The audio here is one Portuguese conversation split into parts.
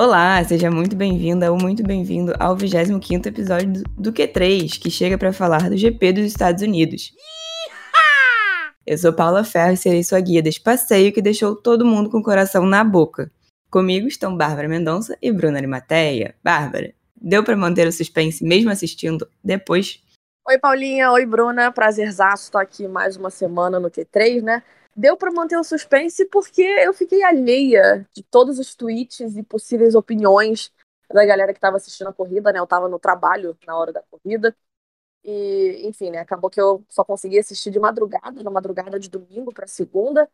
Olá, seja muito bem-vinda ou muito bem-vindo ao 25º episódio do Q3, que chega para falar do GP dos Estados Unidos. Eu sou Paula Ferro e serei sua guia desse passeio que deixou todo mundo com o coração na boca. Comigo estão Bárbara Mendonça e Bruna Arimateia. Bárbara, deu para manter o suspense mesmo assistindo depois? Oi, Paulinha. Oi, Bruna. Prazerzaço estar aqui mais uma semana no Q3, né? Deu para manter o suspense porque eu fiquei alheia de todos os tweets e possíveis opiniões da galera que estava assistindo a corrida, né? Eu estava no trabalho na hora da corrida. E, enfim, né, acabou que eu só consegui assistir de madrugada, na madrugada de domingo para segunda.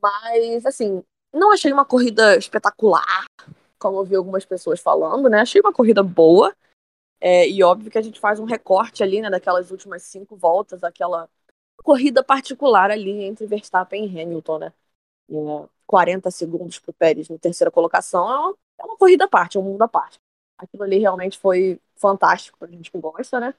Mas, assim, não achei uma corrida espetacular, como eu vi algumas pessoas falando, né? Achei uma corrida boa. É, e óbvio que a gente faz um recorte ali, né, daquelas últimas cinco voltas, aquela corrida particular ali entre Verstappen e Hamilton, né? E, 40 segundos para o Pérez na terceira colocação é uma, é uma corrida à parte, é um mundo à parte. Aquilo ali realmente foi fantástico para a gente que gosta, né?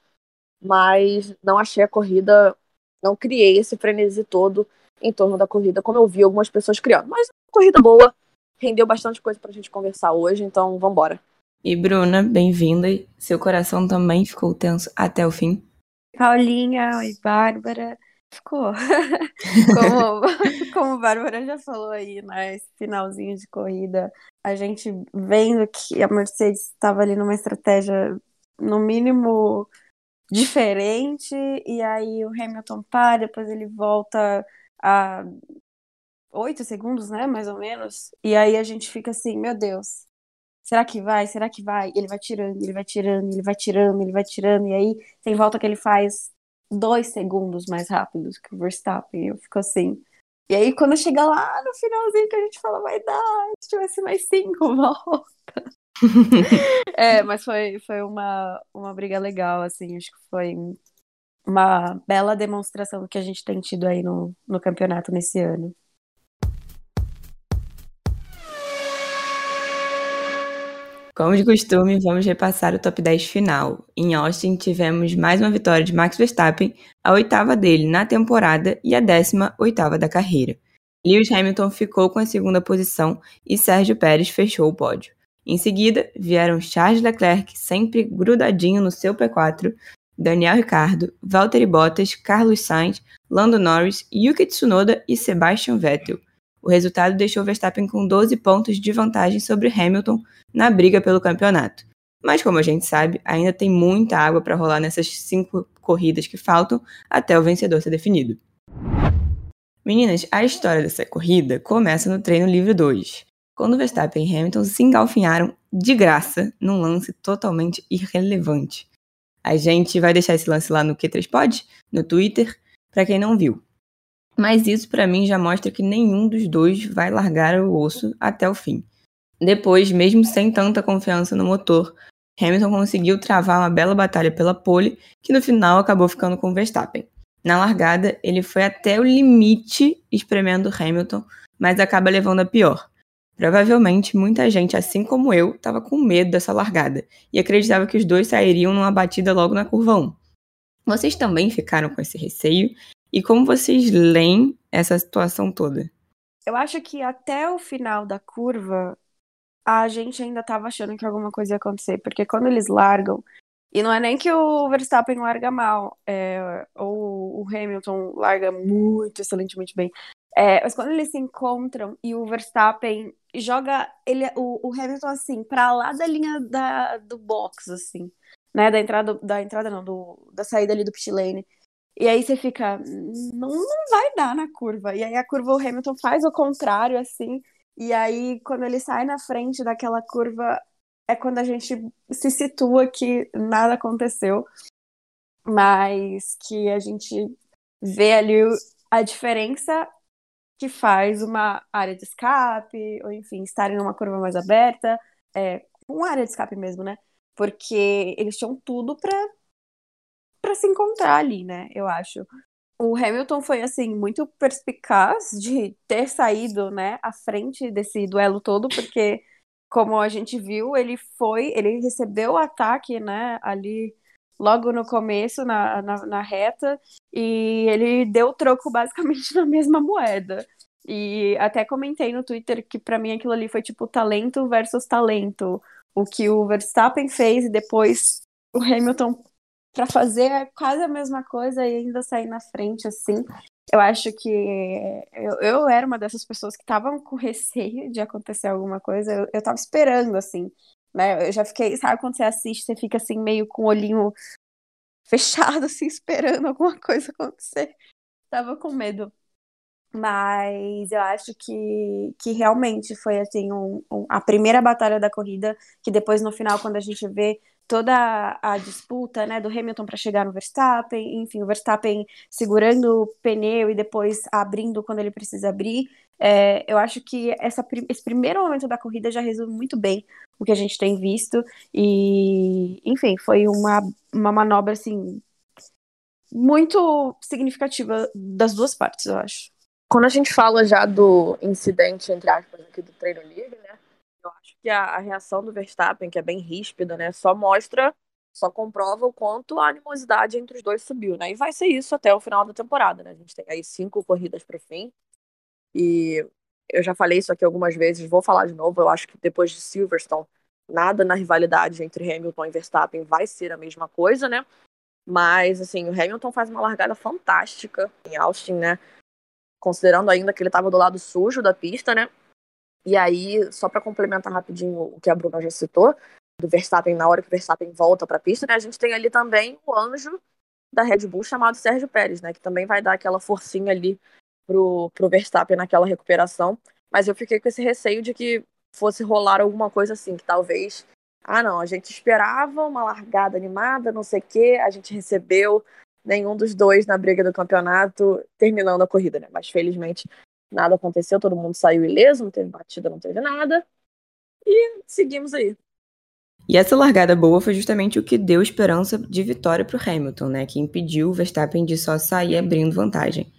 Mas não achei a corrida, não criei esse frenesi todo em torno da corrida, como eu vi algumas pessoas criando. Mas corrida boa, rendeu bastante coisa para a gente conversar hoje, então vamos embora. E Bruna, bem-vinda. Seu coração também ficou tenso até o fim? Paulinha, oi Bárbara. Ficou. como, como Bárbara já falou aí, nesse né, finalzinho de corrida, a gente vendo que a Mercedes estava ali numa estratégia, no mínimo, diferente, e aí o Hamilton para, depois ele volta a oito segundos, né, mais ou menos, e aí a gente fica assim, meu Deus, será que vai, será que vai? Ele vai tirando, ele vai tirando, ele vai tirando, ele vai tirando, e aí tem volta que ele faz dois segundos mais rápidos que o Verstappen. Eu fico assim. E aí, quando chega lá no finalzinho que a gente fala, vai dar, se tivesse mais cinco voltas. é, mas foi, foi uma, uma briga legal, assim. Acho que foi uma bela demonstração do que a gente tem tido aí no, no campeonato nesse ano. Como de costume, vamos repassar o top 10 final. Em Austin, tivemos mais uma vitória de Max Verstappen, a oitava dele na temporada e a décima oitava da carreira. Lewis Hamilton ficou com a segunda posição e Sérgio Pérez fechou o pódio. Em seguida, vieram Charles Leclerc, sempre grudadinho no seu P4, Daniel Ricciardo, Valtteri Bottas, Carlos Sainz, Lando Norris, Yuki Tsunoda e Sebastian Vettel. O resultado deixou Verstappen com 12 pontos de vantagem sobre Hamilton na briga pelo campeonato. Mas, como a gente sabe, ainda tem muita água para rolar nessas cinco corridas que faltam até o vencedor ser definido. Meninas, a história dessa corrida começa no treino livre 2, quando Verstappen e Hamilton se engalfinharam de graça num lance totalmente irrelevante. A gente vai deixar esse lance lá no Q3Pod, no Twitter, para quem não viu. Mas isso para mim já mostra que nenhum dos dois vai largar o osso até o fim. Depois, mesmo sem tanta confiança no motor, Hamilton conseguiu travar uma bela batalha pela pole, que no final acabou ficando com Verstappen. Na largada, ele foi até o limite espremendo Hamilton, mas acaba levando a pior. Provavelmente muita gente, assim como eu, estava com medo dessa largada e acreditava que os dois sairiam numa batida logo na curva 1. Vocês também ficaram com esse receio e como vocês leem essa situação toda? Eu acho que até o final da curva, a gente ainda estava achando que alguma coisa ia acontecer, porque quando eles largam, e não é nem que o Verstappen larga mal, é, ou o Hamilton larga muito, excelentemente bem, é, mas quando eles se encontram e o Verstappen joga ele, o, o Hamilton assim, para lá da linha da, do box, assim, né, da entrada, da entrada não, do, da saída ali do pit lane, e aí você fica, não, não vai dar na curva. E aí a curva, o Hamilton faz o contrário, assim. E aí, quando ele sai na frente daquela curva, é quando a gente se situa que nada aconteceu, mas que a gente vê ali a diferença que faz uma área de escape, ou enfim, estarem numa curva mais aberta, é, uma área de escape mesmo, né? Porque eles tinham tudo para para se encontrar ali, né? Eu acho. O Hamilton foi assim muito perspicaz de ter saído, né, à frente desse duelo todo, porque como a gente viu, ele foi, ele recebeu o ataque, né, ali logo no começo, na, na, na reta, e ele deu troco basicamente na mesma moeda. E até comentei no Twitter que para mim aquilo ali foi tipo talento versus talento. O que o Verstappen fez e depois o Hamilton para fazer quase a mesma coisa e ainda sair na frente assim. Eu acho que eu, eu era uma dessas pessoas que estavam com receio de acontecer alguma coisa. Eu, eu tava esperando, assim, né? Eu já fiquei, sabe quando você assiste, você fica assim, meio com o olhinho fechado, assim, esperando alguma coisa acontecer. Tava com medo. Mas eu acho que, que realmente foi assim um, um, a primeira batalha da corrida, que depois no final, quando a gente vê toda a disputa né, do Hamilton para chegar no Verstappen, enfim, o Verstappen segurando o pneu e depois abrindo quando ele precisa abrir. É, eu acho que essa, esse primeiro momento da corrida já resume muito bem o que a gente tem visto. E, enfim, foi uma, uma manobra assim muito significativa das duas partes, eu acho. Quando a gente fala já do incidente, entre aspas, aqui do treino livre, né? Que a, a reação do Verstappen, que é bem ríspida, né? Só mostra, só comprova o quanto a animosidade entre os dois subiu, né? E vai ser isso até o final da temporada, né? A gente tem aí cinco corridas para o fim. E eu já falei isso aqui algumas vezes, vou falar de novo. Eu acho que depois de Silverstone, nada na rivalidade entre Hamilton e Verstappen vai ser a mesma coisa, né? Mas, assim, o Hamilton faz uma largada fantástica em Austin, né? considerando ainda que ele estava do lado sujo da pista, né? E aí, só para complementar rapidinho o que a Bruna já citou, do Verstappen, na hora que o Verstappen volta para a pista, né? A gente tem ali também o anjo da Red Bull chamado Sérgio Pérez, né? Que também vai dar aquela forcinha ali pro, pro Verstappen naquela recuperação. Mas eu fiquei com esse receio de que fosse rolar alguma coisa assim, que talvez. Ah, não, a gente esperava uma largada animada, não sei o quê, a gente recebeu nenhum dos dois na briga do campeonato, terminando a corrida, né? Mas felizmente nada aconteceu, todo mundo saiu ileso, não teve batida, não teve nada. E seguimos aí. E essa largada boa foi justamente o que deu esperança de vitória para o Hamilton, né? Que impediu o Verstappen de só sair abrindo vantagem.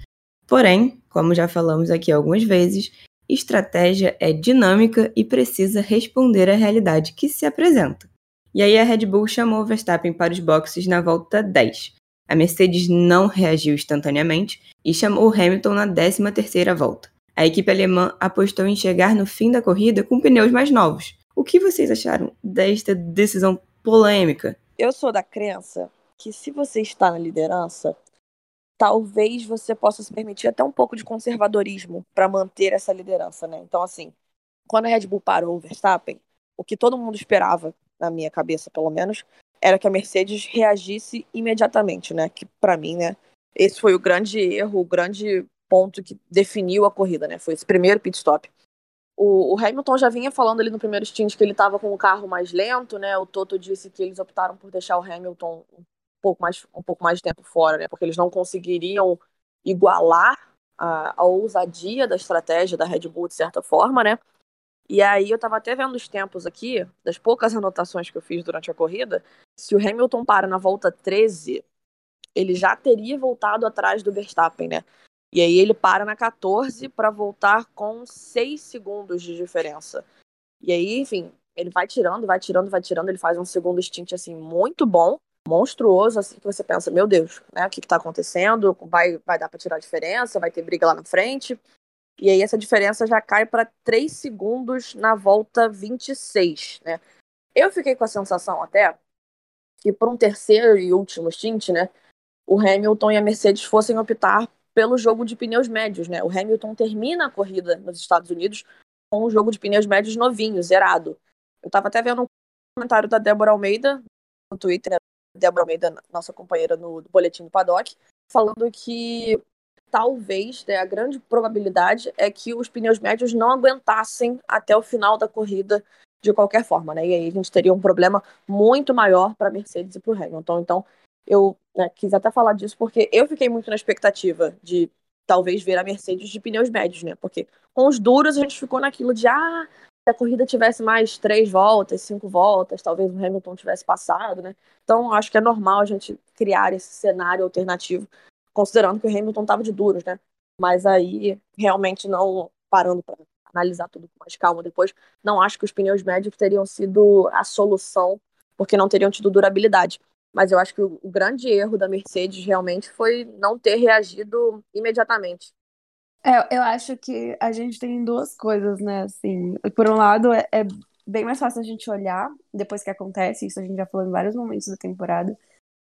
Porém, como já falamos aqui algumas vezes, estratégia é dinâmica e precisa responder à realidade que se apresenta. E aí a Red Bull chamou o Verstappen para os boxes na volta 10, a Mercedes não reagiu instantaneamente e chamou Hamilton na 13ª volta. A equipe alemã apostou em chegar no fim da corrida com pneus mais novos. O que vocês acharam desta decisão polêmica? Eu sou da crença que se você está na liderança, talvez você possa se permitir até um pouco de conservadorismo para manter essa liderança, né? Então, assim, quando a Red Bull parou o Verstappen, o que todo mundo esperava, na minha cabeça pelo menos, era que a Mercedes reagisse imediatamente, né? Que para mim, né, esse foi o grande erro, o grande ponto que definiu a corrida, né? Foi esse primeiro pit stop. O, o Hamilton já vinha falando ali no primeiro stint que ele estava com o carro mais lento, né? O Toto disse que eles optaram por deixar o Hamilton um pouco mais, um pouco mais de tempo fora, né? Porque eles não conseguiriam igualar a, a ousadia da estratégia da Red Bull de certa forma, né? E aí eu tava até vendo os tempos aqui, das poucas anotações que eu fiz durante a corrida, se o Hamilton para na volta 13, ele já teria voltado atrás do Verstappen, né? E aí ele para na 14 para voltar com 6 segundos de diferença. E aí, enfim, ele vai tirando, vai tirando, vai tirando, ele faz um segundo stint assim muito bom, monstruoso, assim que você pensa, meu Deus, né, o que, que tá acontecendo? Vai vai dar para tirar a diferença, vai ter briga lá na frente. E aí essa diferença já cai para 3 segundos na volta 26, né? Eu fiquei com a sensação até que por um terceiro e último stint, né, o Hamilton e a Mercedes fossem optar pelo jogo de pneus médios, né? O Hamilton termina a corrida nos Estados Unidos com um jogo de pneus médios novinho, zerado. Eu tava até vendo um comentário da Débora Almeida no Twitter, né? Débora Almeida, nossa companheira no boletim do Paddock, falando que talvez, né, a grande probabilidade é que os pneus médios não aguentassem até o final da corrida de qualquer forma, né? E aí a gente teria um problema muito maior para Mercedes e para o Hamilton. Então, eu né, quis até falar disso porque eu fiquei muito na expectativa de talvez ver a Mercedes de pneus médios, né? Porque com os duros a gente ficou naquilo de ah, se a corrida tivesse mais três voltas, cinco voltas, talvez o Hamilton tivesse passado, né? Então, acho que é normal a gente criar esse cenário alternativo considerando que o Hamilton estava de duros, né? Mas aí, realmente, não parando para analisar tudo com mais calma depois, não acho que os pneus médios teriam sido a solução, porque não teriam tido durabilidade. Mas eu acho que o, grande erro da Mercedes realmente foi não ter reagido imediatamente. É, eu acho que a gente tem duas coisas, né? Assim, por um lado, é, é bem mais fácil a gente olhar depois que acontece, isso a gente já falou em vários momentos da temporada.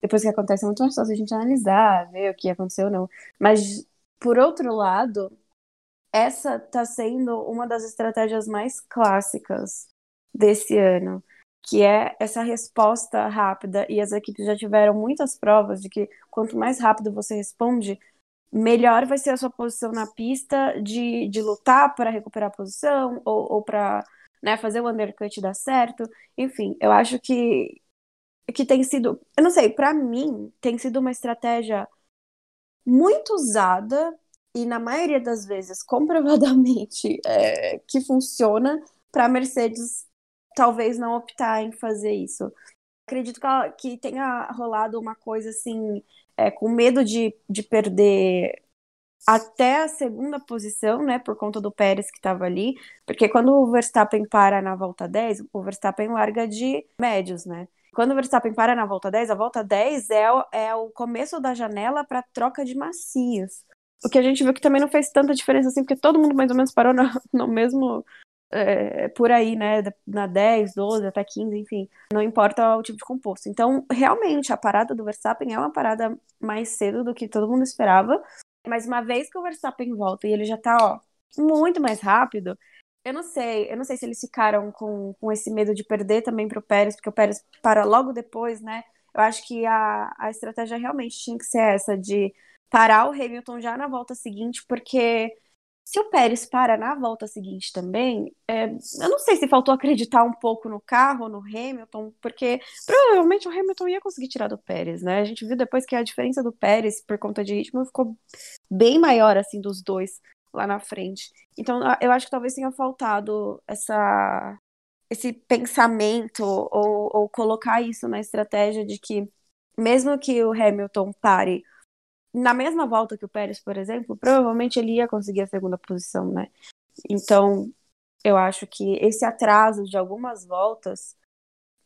Depois que acontece, é muito mais fácil a gente analisar, ver o que aconteceu ou não. Mas, por outro lado, essa tá sendo uma das estratégias mais clássicas desse ano, que é essa resposta rápida. E as equipes já tiveram muitas provas de que quanto mais rápido você responde, melhor vai ser a sua posição na pista de, de lutar para recuperar a posição ou, ou para né, fazer o undercut dar certo. Enfim, eu acho que, que tem sido, eu não sei, para mim, tem sido uma estratégia muito usada e na maioria das vezes comprovadamente é, que funciona para Mercedes talvez não optar em fazer isso. Acredito que, ela, que tenha rolado uma coisa assim, é, com medo de, de perder até a segunda posição, né, por conta do Pérez que estava ali, porque quando o Verstappen para na volta 10, o Verstappen larga de médios, né? Quando o Verstappen para na volta 10, a volta 10 é o, é o começo da janela para troca de macios. O que a gente viu que também não fez tanta diferença assim, porque todo mundo mais ou menos parou no, no mesmo. É, por aí, né? Na 10, 12, até 15, enfim. Não importa o tipo de composto. Então, realmente, a parada do Verstappen é uma parada mais cedo do que todo mundo esperava. Mas uma vez que o Verstappen volta e ele já tá, ó, muito mais rápido, eu não sei, eu não sei se eles ficaram com, com esse medo de perder também pro Pérez, porque o Pérez para logo depois, né? Eu acho que a, a estratégia realmente tinha que ser essa, de parar o Hamilton já na volta seguinte, porque se o Pérez para na volta seguinte também, é, eu não sei se faltou acreditar um pouco no carro, no Hamilton, porque provavelmente o Hamilton ia conseguir tirar do Pérez, né? A gente viu depois que a diferença do Pérez por conta de ritmo ficou bem maior assim dos dois lá na frente. Então eu acho que talvez tenha faltado essa esse pensamento ou, ou colocar isso na estratégia de que mesmo que o Hamilton pare na mesma volta que o Pérez, por exemplo, provavelmente ele ia conseguir a segunda posição, né? Então, eu acho que esse atraso de algumas voltas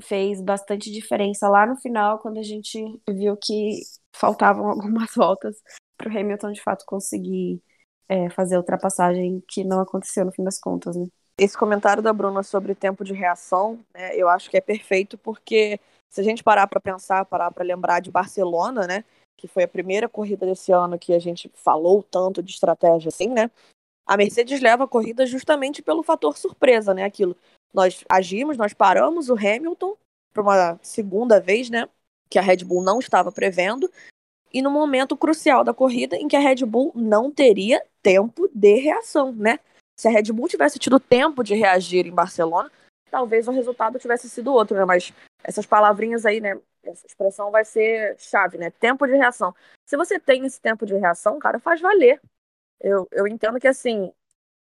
fez bastante diferença lá no final, quando a gente viu que faltavam algumas voltas para o Hamilton de fato conseguir é, fazer a ultrapassagem que não aconteceu no fim das contas, né? Esse comentário da Bruna sobre tempo de reação, né, eu acho que é perfeito porque se a gente parar para pensar, parar para lembrar de Barcelona, né, que foi a primeira corrida desse ano que a gente falou tanto de estratégia assim, né? A Mercedes leva a corrida justamente pelo fator surpresa, né? Aquilo. Nós agimos, nós paramos o Hamilton para uma segunda vez, né? Que a Red Bull não estava prevendo. E no momento crucial da corrida em que a Red Bull não teria tempo de reação, né? Se a Red Bull tivesse tido tempo de reagir em Barcelona, talvez o resultado tivesse sido outro, né? Mas essas palavrinhas aí, né? essa expressão vai ser chave, né? Tempo de reação. Se você tem esse tempo de reação, cara, faz valer. Eu, eu entendo que, assim,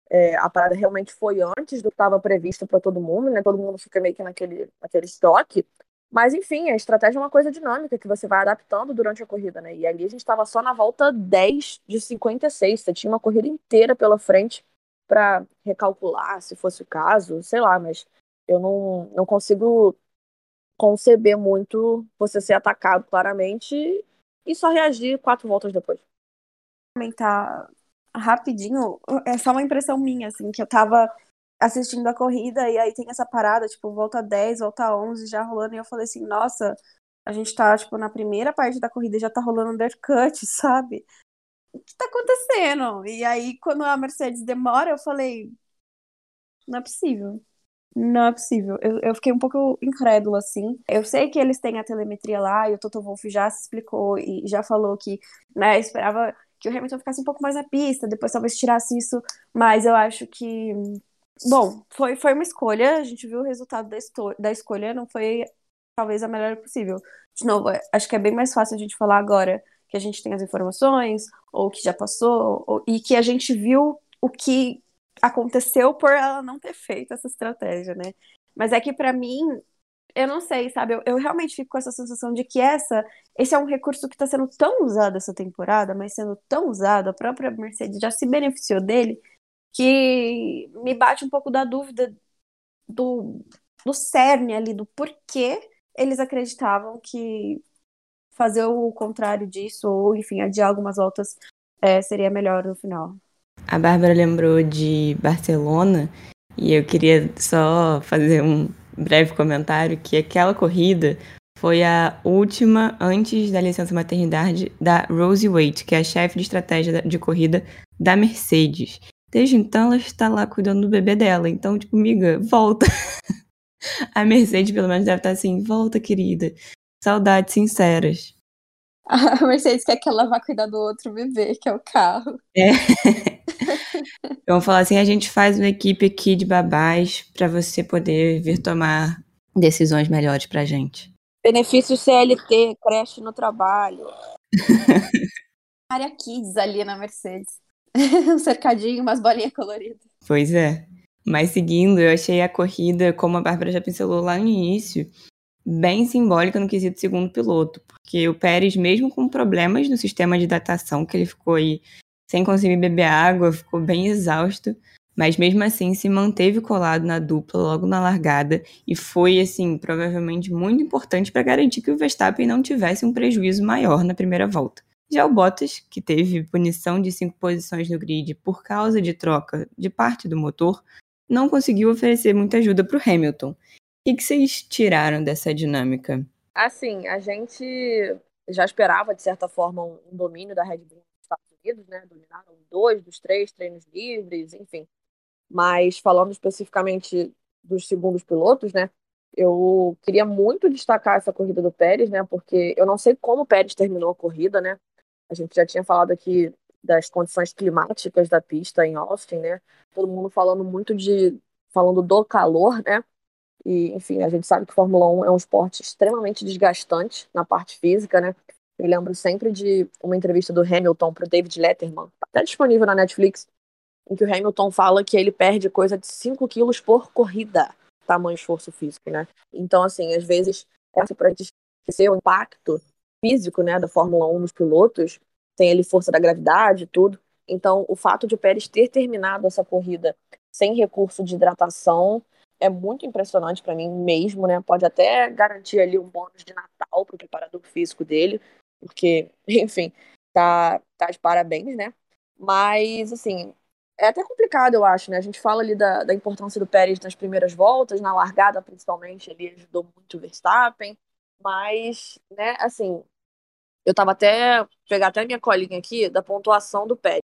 é, a parada realmente foi antes do que estava previsto para todo mundo, né? Todo mundo fica meio que naquele, naquele estoque. Mas, enfim, a estratégia é uma coisa dinâmica que você vai adaptando durante a corrida, né? E ali a gente estava só na volta 10 de 56. Você tinha uma corrida inteira pela frente para recalcular, se fosse o caso, sei lá, mas eu não, não consigo conceber muito você ser atacado claramente e só reagir quatro voltas depois. Comentar rapidinho, é só uma impressão minha, assim, que eu tava assistindo a corrida e aí tem essa parada, tipo, volta 10, volta 11 já rolando, e eu falei assim, nossa, a gente tá, tipo, na primeira parte da corrida já tá rolando undercut, sabe? O que tá acontecendo? E aí, quando a Mercedes demora, eu falei, não é possível. Não é possível. Eu, eu fiquei um pouco incrédula, assim. Eu sei que eles têm a telemetria lá, e o Toto Wolff já se explicou e já falou que, né, esperava que o Hamilton ficasse um pouco mais na pista, depois talvez tirasse isso, mas eu acho que. Bom, foi, foi uma escolha, a gente viu o resultado da, da escolha, não foi talvez a melhor possível. De novo, é, acho que é bem mais fácil a gente falar agora que a gente tem as informações, ou que já passou, ou, e que a gente viu o que aconteceu por ela não ter feito essa estratégia, né? Mas é que para mim, eu não sei, sabe? Eu, eu, realmente fico com essa sensação de que essa, esse é um recurso que está sendo tão usado essa temporada, mas sendo tão usado, a própria Mercedes já se beneficiou dele, que me bate um pouco da dúvida do, do cerne ali, do porquê eles acreditavam que fazer o contrário disso, ou enfim, adiar algumas voltas, é, seria melhor no final. A Bárbara lembrou de Barcelona e eu queria só fazer um breve comentário que aquela corrida foi a última antes da licença maternidade da Rosie Waite, que é a chefe de estratégia de corrida da Mercedes. Desde então ela está lá cuidando do bebê dela. Então, tipo, miga, volta. a Mercedes pelo menos deve estar assim, volta, querida. Saudades sinceras. A Mercedes quer que ela vá cuidar do outro bebê, que é o carro. É. Vamos falar assim, a gente faz uma equipe aqui de babás para você poder vir tomar decisões melhores pra gente. Benefício CLT, creche no trabalho. Área Kids ali na Mercedes. um cercadinho, umas bolinhas coloridas. Pois é. Mas seguindo, eu achei a corrida, como a Bárbara já pincelou lá no início, bem simbólica no quesito segundo piloto, porque o Pérez, mesmo com problemas no sistema de datação, que ele ficou aí sem conseguir beber água, ficou bem exausto, mas mesmo assim se manteve colado na dupla logo na largada e foi assim, provavelmente muito importante para garantir que o Verstappen não tivesse um prejuízo maior na primeira volta. Já o Bottas, que teve punição de cinco posições no grid por causa de troca de parte do motor, não conseguiu oferecer muita ajuda para o Hamilton, que, que vocês tiraram dessa dinâmica? Assim, a gente já esperava, de certa forma, um, domínio da Red Bull nos Estados Unidos, né? Dominaram dois dos três treinos livres, enfim. Mas falando especificamente dos segundos pilotos, né? Eu queria muito destacar essa corrida do Pérez, né? Porque eu não sei como o Pérez terminou a corrida, né? A gente já tinha falado aqui das condições climáticas da pista em Austin, né? Todo mundo falando muito de falando do calor, né? E, enfim, a gente sabe que Fórmula 1 é um esporte extremamente desgastante na parte física, né? Eu lembro sempre de uma entrevista do Hamilton para o David Letterman, tá até disponível na Netflix, em que o Hamilton fala que ele perde coisa de 5 quilos por corrida, tamanho esforço físico, né? Então, assim, às vezes, essa para esquecer o impacto físico, né, da Fórmula 1 nos pilotos, tem ali força da gravidade e tudo. Então, o fato de o Pérez ter terminado essa corrida sem recurso de hidratação é muito impressionante para mim mesmo, né? Pode até garantir ali um bônus de Natal para o preparador físico dele, porque, enfim, tá, tá de parabéns, né? Mas, assim, é até complicado, eu acho, né? A gente fala ali da, da importância do Pérez nas primeiras voltas, na largada principalmente, ele ajudou muito o Verstappen, mas, né, assim, eu tava até, pegar até minha colinha aqui, da pontuação do Pérez,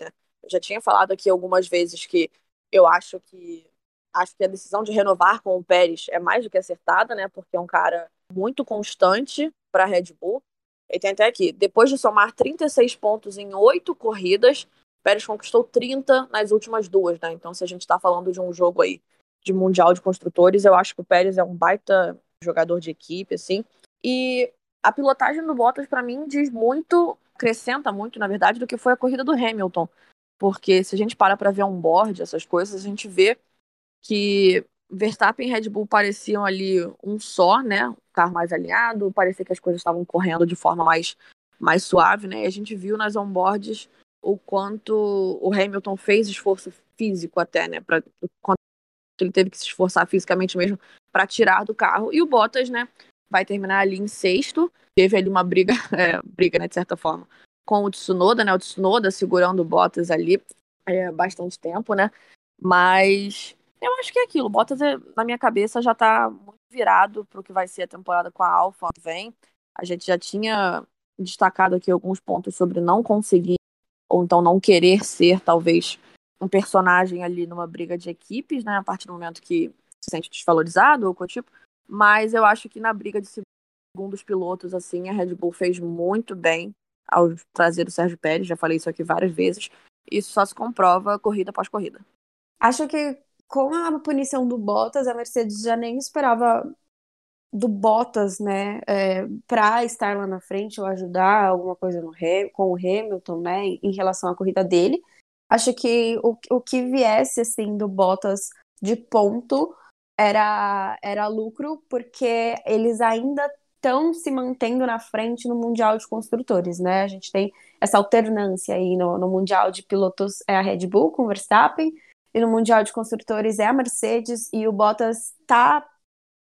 né? Eu já tinha falado aqui algumas vezes que eu acho que Acho que a decisão de renovar com o Pérez é mais do que acertada, né? Porque é um cara muito constante para a Red Bull. Ele tem até aqui, depois de somar 36 pontos em oito corridas, Pérez conquistou 30 nas últimas duas, né? Então, se a gente está falando de um jogo aí de Mundial de Construtores, eu acho que o Pérez é um baita jogador de equipe, assim. E a pilotagem do Bottas, para mim, diz muito, acrescenta muito, na verdade, do que foi a corrida do Hamilton. Porque se a gente para para ver um board, essas coisas, a gente vê que Verstappen e Red Bull pareciam ali um só, né? Carro mais alinhado, parecia que as coisas estavam correndo de forma mais, mais suave, né? E a gente viu nas onboards o quanto o Hamilton fez esforço físico até, né? Pra, quanto ele teve que se esforçar fisicamente mesmo para tirar do carro. E o Bottas, né? Vai terminar ali em sexto. Teve ali uma briga, é, briga, né? De certa forma, com o Tsunoda, né? O Tsunoda segurando o Bottas ali é, bastante tempo, né? Mas eu acho que é aquilo. Bottas, é, na minha cabeça, já tá muito virado pro que vai ser a temporada com a Alfa vem. A gente já tinha destacado aqui alguns pontos sobre não conseguir, ou então não querer ser, talvez, um personagem ali numa briga de equipes, né? A partir do momento que se sente desvalorizado ou coisa tipo. Mas eu acho que na briga de segundos pilotos, assim, a Red Bull fez muito bem ao trazer o Sérgio Pérez, já falei isso aqui várias vezes. Isso só se comprova corrida após corrida. Acho que com a punição do Bottas, a Mercedes já nem esperava do Bottas, né, é, para estar lá na frente ou ajudar alguma coisa no, com o Hamilton, né, em relação à corrida dele. Acho que o, o que viesse, assim, do Bottas de ponto era, era lucro, porque eles ainda estão se mantendo na frente no Mundial de Construtores, né? A gente tem essa alternância aí no, no Mundial de Pilotos, é a Red Bull com Verstappen, e no Mundial de Construtores é a Mercedes e o Bottas está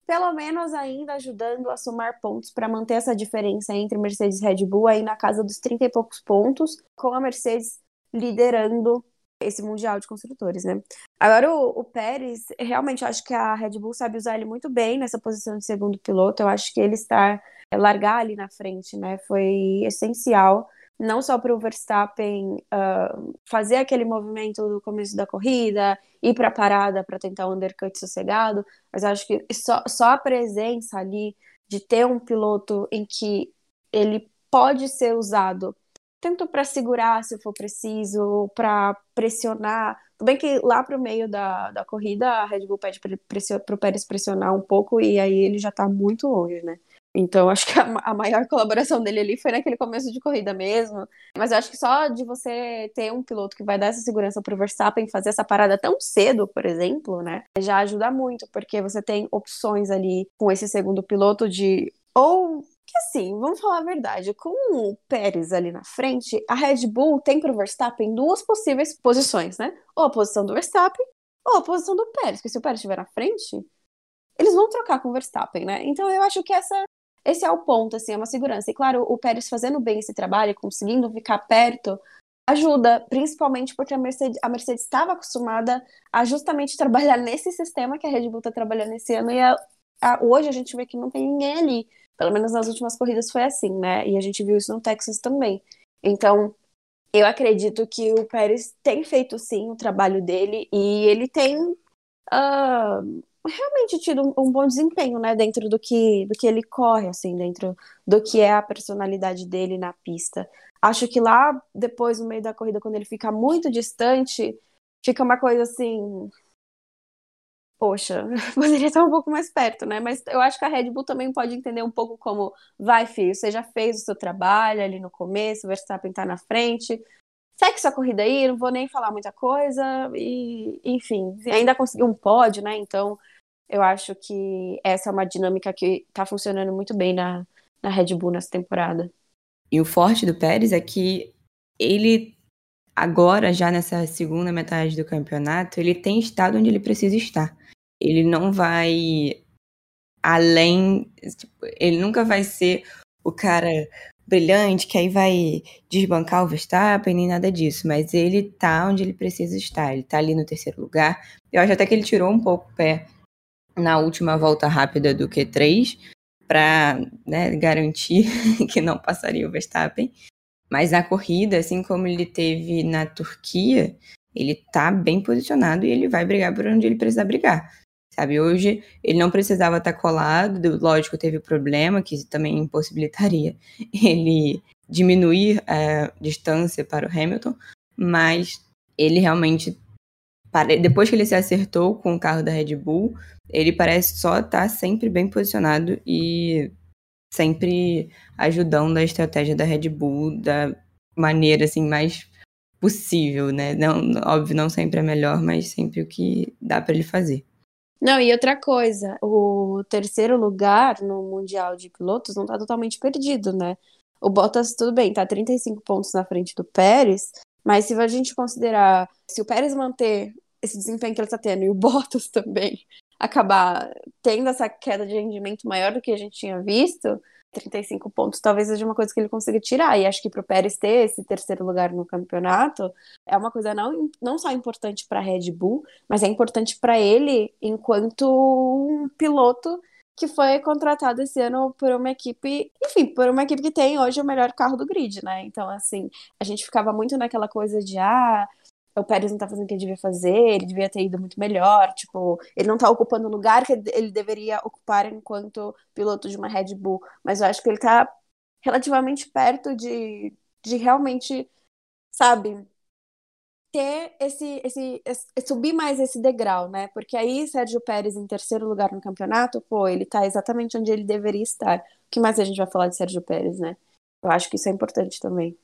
pelo menos ainda ajudando a somar pontos para manter essa diferença entre Mercedes e Red Bull aí na casa dos 30 e poucos pontos, com a Mercedes liderando esse Mundial de Construtores, né? Agora, o, o Pérez, realmente, eu acho que a Red Bull sabe usar ele muito bem nessa posição de segundo piloto. Eu acho que ele estar, é, largar ali na frente, né, foi essencial. Não só para o Verstappen uh, fazer aquele movimento do começo da corrida, ir para a parada para tentar um undercut sossegado, mas acho que só, só a presença ali de ter um piloto em que ele pode ser usado tanto para segurar se for preciso, para pressionar. Tudo bem que lá para o meio da, da corrida a Red Bull pede para o Pérez pressionar um pouco e aí ele já está muito longe, né? Então acho que a, a, maior colaboração dele ali foi naquele começo de corrida mesmo. Mas eu acho que só de você ter um piloto que vai dar essa segurança para o Verstappen fazer essa parada tão cedo, por exemplo, né? Já ajuda muito, porque você tem opções ali com esse segundo piloto de ou assim, vamos falar a verdade, com o Pérez ali na frente, a Red Bull tem para o Verstappen duas possíveis posições, né? Ou a posição do Verstappen, ou a posição do Pérez, porque se o Pérez estiver na frente, eles vão trocar com o Verstappen, né? Então eu acho que essa, esse é o ponto, assim, é uma segurança. E claro, o Pérez fazendo bem esse trabalho, conseguindo ficar perto, ajuda, principalmente porque a Mercedes, a Mercedes estava acostumada a justamente trabalhar nesse sistema que a Red Bull está trabalhando esse ano, e a, a, hoje a gente vê que não tem ninguém ali pelo menos nas últimas corridas foi assim, né? E a gente viu isso no Texas também. Então, eu acredito que o Pérez tem feito sim o trabalho dele e ele tem uh, realmente tido um, bom desempenho, né? Dentro do que, do que ele corre, assim, dentro do que é a personalidade dele na pista. Acho que lá, depois, no meio da corrida, quando ele fica muito distante, fica uma coisa assim poxa, poderia estar um pouco mais perto, né? Mas eu acho que a Red Bull também pode entender um pouco como, vai, filho, você já fez o seu trabalho ali no começo, o Verstappen tá na frente, segue sua corrida aí, não vou nem falar muita coisa, e enfim, ainda conseguiu um pódio, né? Então, eu acho que essa é uma dinâmica que tá funcionando muito bem na, na Red Bull nessa temporada. E o forte do Pérez é que ele agora, já nessa segunda metade do campeonato, ele tem estado onde ele precisa estar ele não vai além, tipo, ele nunca vai ser o cara brilhante que aí vai desbancar o Verstappen nem nada disso, mas ele tá onde ele precisa estar, ele tá ali no terceiro lugar. Eu acho até que ele tirou um pouco o pé na última volta rápida do Q3 para né, garantir que não passaria o Verstappen. Mas na corrida, assim como ele teve na Turquia, ele tá bem posicionado e ele vai brigar por onde ele precisa brigar. Sabe, hoje ele não precisava estar colado, lógico, teve o problema que também impossibilitaria ele diminuir a distância para o Hamilton, mas ele realmente, depois que ele se acertou com o carro da Red Bull, ele parece só estar sempre bem posicionado e sempre ajudando a estratégia da Red Bull da maneira assim mais possível, né? Não, óbvio, não sempre é melhor, mas sempre o que dá para ele fazer. Não, e outra coisa, o terceiro lugar no Mundial de Pilotos não tá totalmente perdido, né? O Bottas, tudo bem, tá 35 pontos na frente do Pérez, mas se a gente considerar, se o Pérez manter esse desempenho que ele tá tendo e o Bottas também acabar tendo essa queda de rendimento maior do que a gente tinha visto, 35 pontos talvez seja uma coisa que ele consiga tirar. E acho que para o Pérez ter esse terceiro lugar no campeonato é uma coisa não, não só importante para a Red Bull, mas é importante para ele enquanto um piloto que foi contratado esse ano por uma equipe, enfim, por uma equipe que tem hoje o melhor carro do grid, né? Então, assim, a gente ficava muito naquela coisa de ah, o Pérez não tá fazendo o que ele devia fazer, ele devia ter ido muito melhor, tipo, ele não tá ocupando o lugar que ele deveria ocupar enquanto piloto de uma Red Bull, mas eu acho que ele tá relativamente perto de, de realmente, sabe, ter esse, esse, esse, subir mais esse degrau, né? Porque aí Sérgio Pérez em terceiro lugar no campeonato, pô, ele tá exatamente onde ele deveria estar. O que mais a gente vai falar de Sérgio Pérez, né? Eu acho que isso é importante também.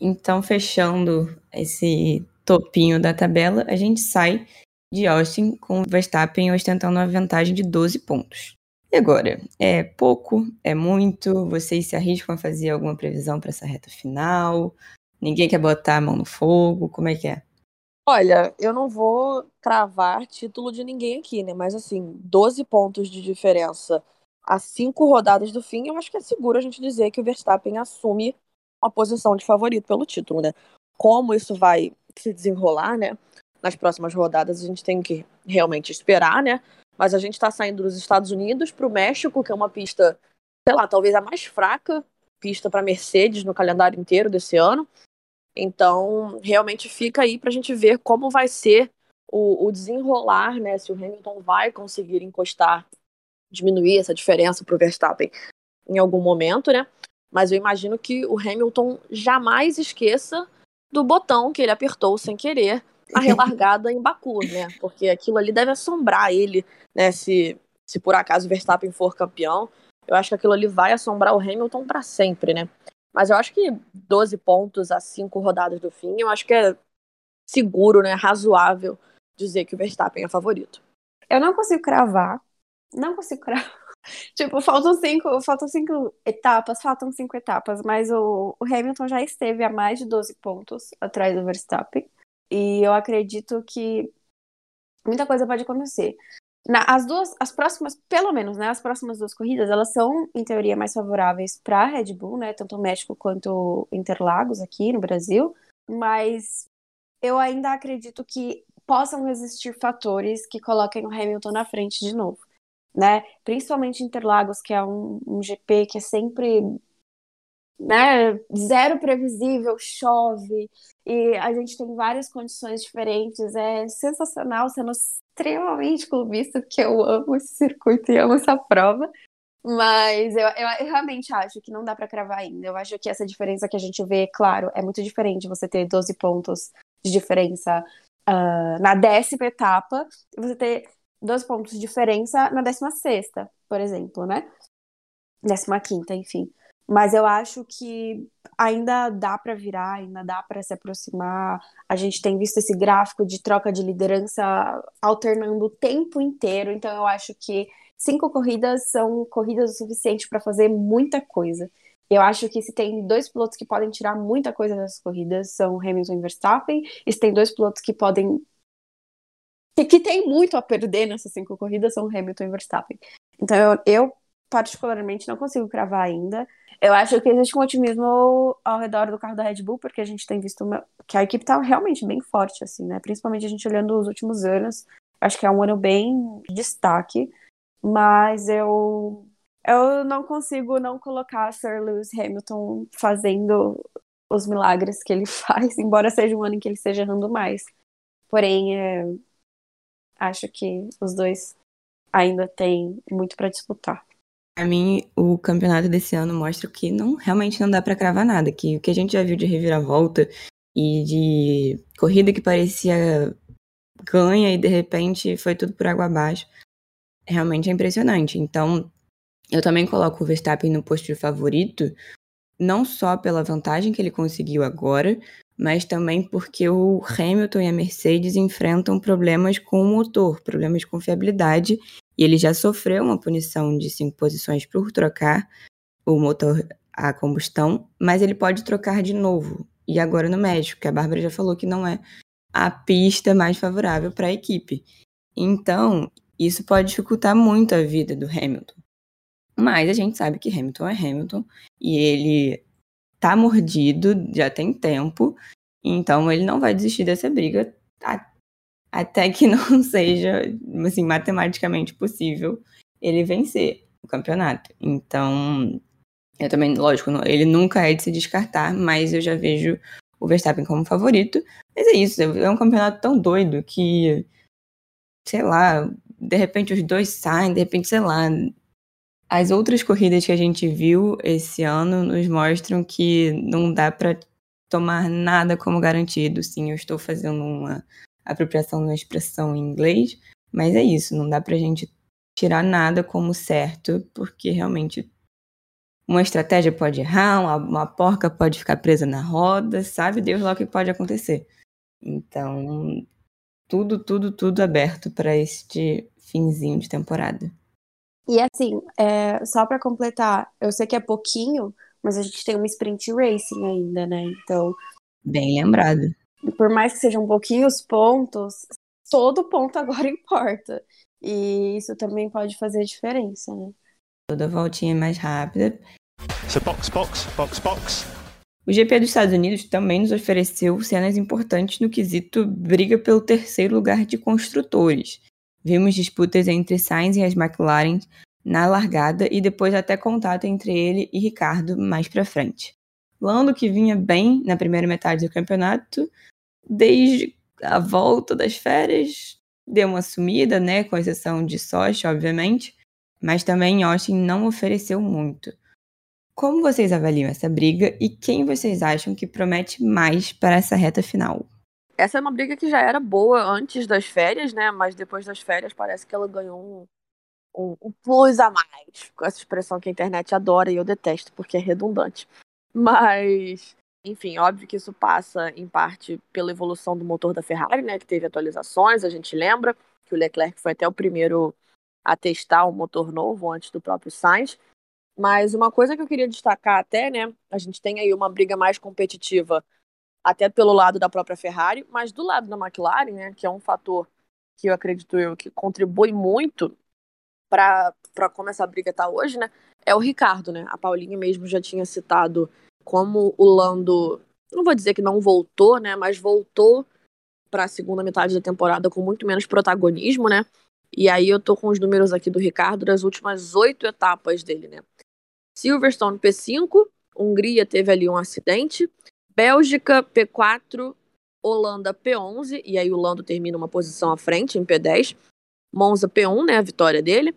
Então, fechando esse topinho da tabela, a gente sai de Austin com o Verstappen ostentando uma vantagem de 12 pontos. E agora, é pouco? É muito? Vocês se arriscam a fazer alguma previsão para essa reta final? Ninguém quer botar a mão no fogo? Como é que é? Olha, eu não vou cravar título de ninguém aqui, né? Mas assim, 12 pontos de diferença a cinco rodadas do fim, eu acho que é seguro a gente dizer que o Verstappen assume uma posição de favorito pelo título, né? Como isso vai se desenrolar, né? Nas próximas rodadas a gente tem que realmente esperar, né? Mas a gente está saindo dos Estados Unidos para o México, que é uma pista, sei lá, talvez a mais fraca pista para Mercedes no calendário inteiro desse ano. Então, realmente fica aí para a gente ver como vai ser o, o, desenrolar, né? Se o Hamilton vai conseguir encostar, diminuir essa diferença para o Verstappen em algum momento, né? Mas eu imagino que o Hamilton jamais esqueça do botão que ele apertou sem querer a relargada em Baku, né? Porque aquilo ali deve assombrar ele, né? Se, se por acaso o Verstappen for campeão, eu acho que aquilo ali vai assombrar o Hamilton para sempre, né? Mas eu acho que 12 pontos a 5 rodadas do fim, eu acho que é seguro, né? Razoável dizer que o Verstappen é favorito. Eu não consigo cravar. Não consigo cravar. Tipo, faltam cinco, faltam cinco etapas, faltam cinco etapas, mas o, o Hamilton já esteve a mais de 12 pontos atrás do Verstappen. E eu acredito que muita coisa pode acontecer. Na, as duas, as próximas, pelo menos, né, as próximas duas corridas, elas são, em teoria, mais favoráveis para a Red Bull, né, tanto o México quanto Interlagos aqui no Brasil, mas eu ainda acredito que possam existir fatores que coloquem o Hamilton na frente de novo, né, principalmente Interlagos, que é um, um GP que é sempre né, zero previsível, chove, e a gente tem várias condições diferentes. É sensacional, sendo extremamente clubista, porque eu amo esse circuito e amo essa prova. Mas eu, eu, realmente acho que não dá para cravar ainda. Eu acho que essa diferença que a gente vê, claro, é muito diferente você ter 12 pontos de diferença uh, na décima etapa você ter 12 pontos de diferença na décima sexta, por exemplo, né? Décima quinta, enfim. Mas eu acho que ainda dá para virar, ainda dá para se aproximar. A gente tem visto esse gráfico de troca de liderança alternando o tempo inteiro, então eu acho que cinco corridas são corridas o suficiente para fazer muita coisa. Eu acho que se tem dois pilotos que podem tirar muita coisa dessas corridas são Hamilton e Verstappen, e se tem dois pilotos que podem que tem muito a perder nessas cinco corridas são Hamilton e Verstappen. Então eu, eu particularmente não consigo cravar ainda. Eu acho que existe um otimismo ao redor do carro da Red Bull, porque a gente tem visto uma... que a equipe tá realmente bem forte, assim, né? Principalmente a gente olhando os últimos anos. Acho que é um ano bem de destaque, mas eu eu não consigo não colocar Sir Lewis Hamilton fazendo os milagres que ele faz, embora seja um ano em que ele esteja errando mais. Porém, é... acho que os dois ainda têm muito para disputar. Pra mim, o campeonato desse ano mostra que não realmente não dá para cravar nada, que o que a gente já viu de reviravolta e de corrida que parecia ganha e de repente foi tudo por água abaixo, realmente é impressionante. Então, eu também coloco o Verstappen no posto de favorito, não só pela vantagem que ele conseguiu agora, mas também porque o Hamilton e a Mercedes enfrentam problemas com o motor, problemas com fiabilidade e ele já sofreu uma punição de cinco posições por trocar o motor a combustão, mas ele pode trocar de novo. E agora no México, que a Bárbara já falou que não é a pista mais favorável para a equipe. Então, isso pode dificultar muito a vida do Hamilton. Mas a gente sabe que Hamilton é Hamilton e ele tá mordido já tem tempo, então ele não vai desistir dessa briga até que não seja, assim, matematicamente possível ele vencer o campeonato. Então, eu também, lógico, ele nunca é de se descartar, mas eu já vejo o Verstappen como favorito. Mas é isso, é um campeonato tão doido que, sei lá, de repente os dois saem, de repente, sei lá. As outras corridas que a gente viu esse ano nos mostram que não dá para tomar nada como garantido. Sim, eu estou fazendo uma apropriação da expressão em inglês, mas é isso, não dá pra gente tirar nada como certo, porque realmente uma estratégia pode errar, uma, uma porca pode ficar presa na roda, sabe Deus lá o que pode acontecer. Então, tudo, tudo, tudo aberto para este finzinho de temporada. E assim, é, só para completar, eu sei que é pouquinho, mas a gente tem uma sprint racing ainda, né? Então. Bem lembrado por mais que sejam pouquinhos pontos, todo ponto agora importa. E isso também pode fazer diferença, né? Toda voltinha é mais rápida. So box, box, box, box. O GP dos Estados Unidos também nos ofereceu cenas importantes no quesito briga pelo terceiro lugar de construtores. Vimos disputas entre Sainz e as McLaren na largada e depois até contato entre ele e Ricardo mais para frente. Lando, que vinha bem na primeira metade do campeonato, desde a volta das férias, deu uma sumida, né, com exceção de Sochi, obviamente, mas também Austin não ofereceu muito. Como vocês avaliam essa briga e quem vocês acham que promete mais para essa reta final? Essa é uma briga que já era boa antes das férias, né? Mas depois das férias parece que ela ganhou um, um, um plus a mais. Com essa expressão que a internet adora e eu detesto, porque é redundante. Mas, enfim, óbvio que isso passa em parte pela evolução do motor da Ferrari, né? Que teve atualizações, a gente lembra que o Leclerc foi até o primeiro a testar um motor novo antes do próprio Sainz. Mas uma coisa que eu queria destacar até, né? A gente tem aí uma briga mais competitiva até pelo lado da própria Ferrari, mas do lado da McLaren, né, que é um fator que eu acredito eu que contribui muito para como essa briga está hoje, né, é o Ricardo, né? A Paulinha mesmo já tinha citado como o Lando, não vou dizer que não voltou, né, mas voltou para a segunda metade da temporada com muito menos protagonismo, né? E aí eu tô com os números aqui do Ricardo das últimas oito etapas dele, né? Silverstone P5, Hungria teve ali um acidente, Bélgica P4, Holanda P11, e aí o Lando termina uma posição à frente em P10. Monza P1, né, a vitória dele.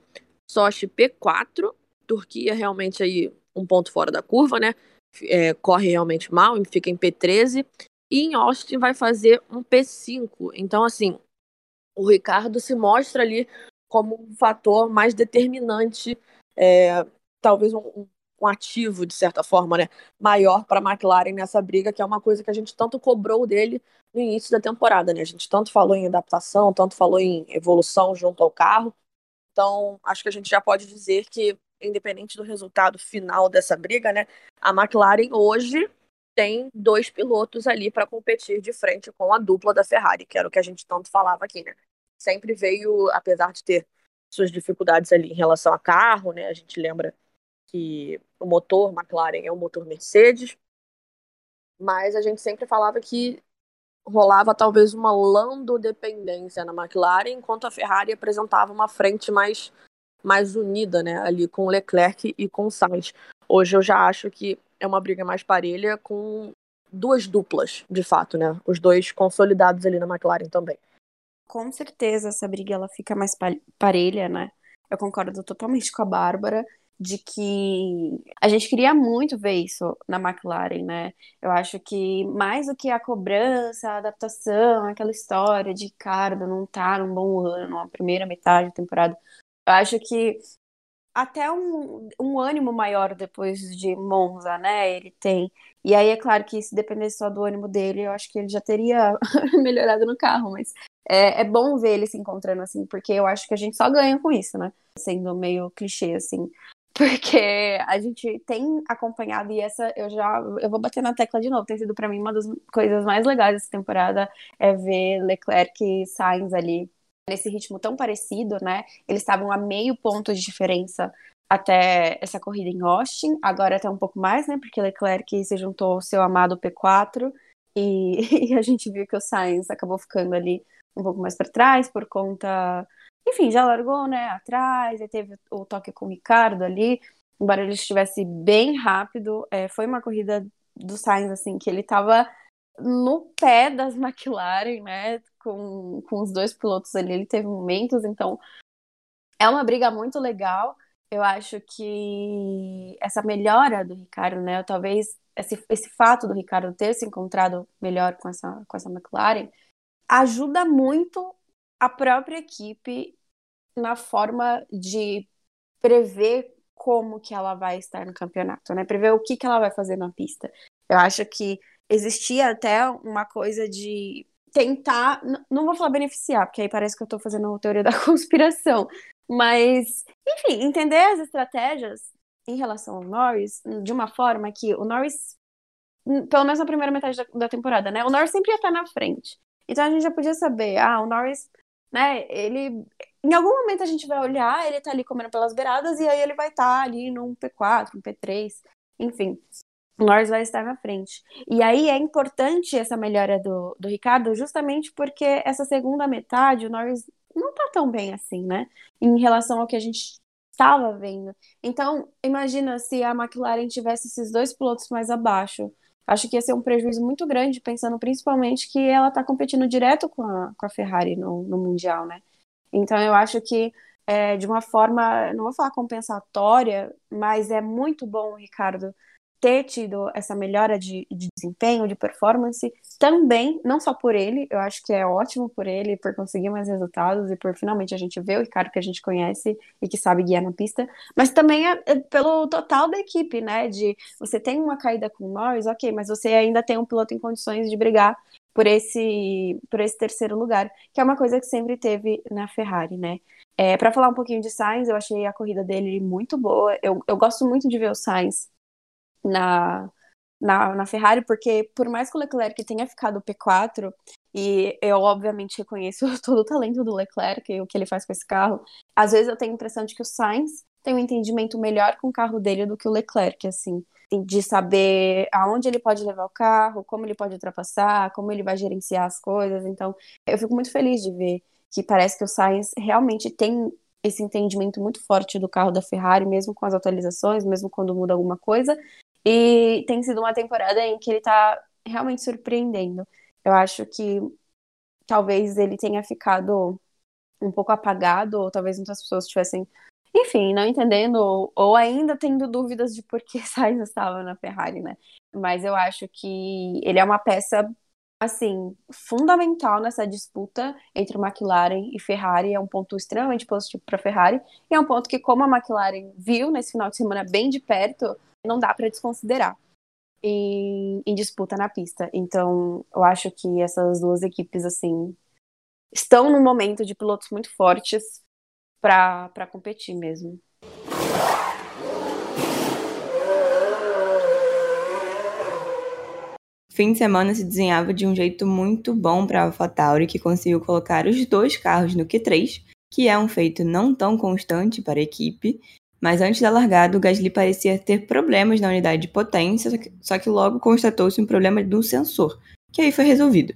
Sochi P4, Turquia realmente aí um ponto fora da curva, né? É, corre realmente mal, fica em P13. E em Austin vai fazer um P5. Então, assim, o Ricardo se mostra ali como um fator mais determinante, é, talvez um, um, ativo, de certa forma, né, maior para a McLaren nessa briga, que é uma coisa que a gente tanto cobrou dele no início da temporada. Né? A gente tanto falou em adaptação, tanto falou em evolução junto ao carro. Então, acho que a gente já pode dizer que, independente do resultado final dessa briga, né, a McLaren hoje tem dois pilotos ali para competir de frente com a dupla da Ferrari, que era o que a gente tanto falava aqui, né? Sempre veio, apesar de ter suas dificuldades ali em relação a carro, né? A gente lembra que o motor McLaren é o motor Mercedes, mas a gente sempre falava que rolava talvez uma Lando dependência na McLaren, enquanto a Ferrari apresentava uma frente mais mais unida, né, ali com Leclerc e com Sainz. Hoje eu já acho que é uma briga mais parelha com duas duplas, de fato, né? Os dois consolidados ali na McLaren também. Com certeza essa briga ela fica mais parelha, né? Eu concordo totalmente com a Bárbara de que a gente queria muito ver isso na McLaren, né? Eu acho que mais do que a cobrança, a adaptação, aquela história de Ricardo não tá num bom ano, na primeira metade da temporada, eu acho que até um, um ânimo maior depois de Monza, né? Ele tem. E aí é claro que se dependesse só do ânimo dele, eu acho que ele já teria melhorado no carro, mas é, é bom ver ele se encontrando assim, porque eu acho que a gente só ganha com isso, né? Sendo meio clichê, assim. Porque a gente tem acompanhado, e essa eu já eu vou bater na tecla de novo, tem sido para mim uma das coisas mais legais dessa temporada é ver Leclerc e Sainz ali nesse ritmo tão parecido, né? Eles estavam a meio ponto de diferença até essa corrida em Austin, agora até um pouco mais, né? Porque Leclerc se juntou ao seu amado P4 e, e a gente viu que o Sainz acabou ficando ali um pouco mais para trás por conta, enfim, já largou, né? Atrás, e teve o toque com o Ricardo ali, embora ele estivesse bem rápido, é, foi uma corrida do Sainz assim que ele estava no pé das McLaren, né? Com, com os dois pilotos ali, ele teve momentos, então é uma briga muito legal. Eu acho que essa melhora do Ricardo, né? Talvez esse, esse fato do Ricardo ter se encontrado melhor com essa, com essa McLaren ajuda muito a própria equipe na forma de prever como que ela vai estar no campeonato, né? Prever o que, que ela vai fazer na pista. Eu acho que existia até uma coisa de tentar, não vou falar beneficiar, porque aí parece que eu tô fazendo uma teoria da conspiração, mas, enfim, entender as estratégias em relação ao Norris de uma forma que o Norris, pelo menos na primeira metade da, da temporada, né? O Norris sempre ia estar na frente. Então a gente já podia saber, ah, o Norris, né, ele. Em algum momento a gente vai olhar, ele tá ali comendo pelas beiradas, e aí ele vai estar tá ali num P4, um P3, enfim. Norris vai estar na frente. E aí é importante essa melhora do, do Ricardo, justamente porque essa segunda metade, o Norris não tá tão bem assim, né? Em relação ao que a gente estava vendo. Então, imagina se a McLaren tivesse esses dois pilotos mais abaixo. Acho que ia ser um prejuízo muito grande, pensando principalmente que ela está competindo direto com a, com a Ferrari no, no Mundial, né? Então, eu acho que é, de uma forma, não vou falar compensatória, mas é muito bom Ricardo ter tido essa melhora de, de, desempenho, de performance, também, não só por ele, eu acho que é ótimo por ele, por conseguir mais resultados e por finalmente a gente ver o Ricardo que a gente conhece e que sabe guiar na pista, mas também é, é pelo total da equipe, né? De você tem uma caída com nós, ok, mas você ainda tem um piloto em condições de brigar por esse, por esse terceiro lugar, que é uma coisa que sempre teve na Ferrari, né? É, para falar um pouquinho de Sainz, eu achei a corrida dele muito boa. Eu, eu gosto muito de ver o Sainz na, na, na Ferrari, porque por mais que o Leclerc tenha ficado P4, e eu obviamente reconheço todo o talento do Leclerc e o que ele faz com esse carro, às vezes eu tenho a impressão de que o Sainz tem um entendimento melhor com o carro dele do que o Leclerc, assim, de saber aonde ele pode levar o carro, como ele pode ultrapassar, como ele vai gerenciar as coisas. Então, eu fico muito feliz de ver que parece que o Sainz realmente tem esse entendimento muito forte do carro da Ferrari, mesmo com as atualizações, mesmo quando muda alguma coisa, e tem sido uma temporada em que ele tá realmente surpreendendo. Eu acho que talvez ele tenha ficado um pouco apagado, ou talvez muitas pessoas tivessem, enfim, não entendendo, ou, ou ainda tendo dúvidas de por que Sainz estava na Ferrari, né? Mas eu acho que ele é uma peça, assim, fundamental nessa disputa entre McLaren e Ferrari. É um ponto extremamente positivo para a Ferrari, e é um ponto que, como a McLaren viu nesse final de semana bem de perto, não dá para desconsiderar em, em, disputa na pista. Então, eu acho que essas duas equipes, assim, estão num momento de pilotos muito fortes para competir mesmo. fim de semana se desenhava de um jeito muito bom para a AlphaTauri, que conseguiu colocar os dois carros no Q3, que é um feito não tão constante para a equipe, mas antes da largada, o Gasly parecia ter problemas na unidade de potência, só que logo constatou-se um problema do sensor, que aí foi resolvido.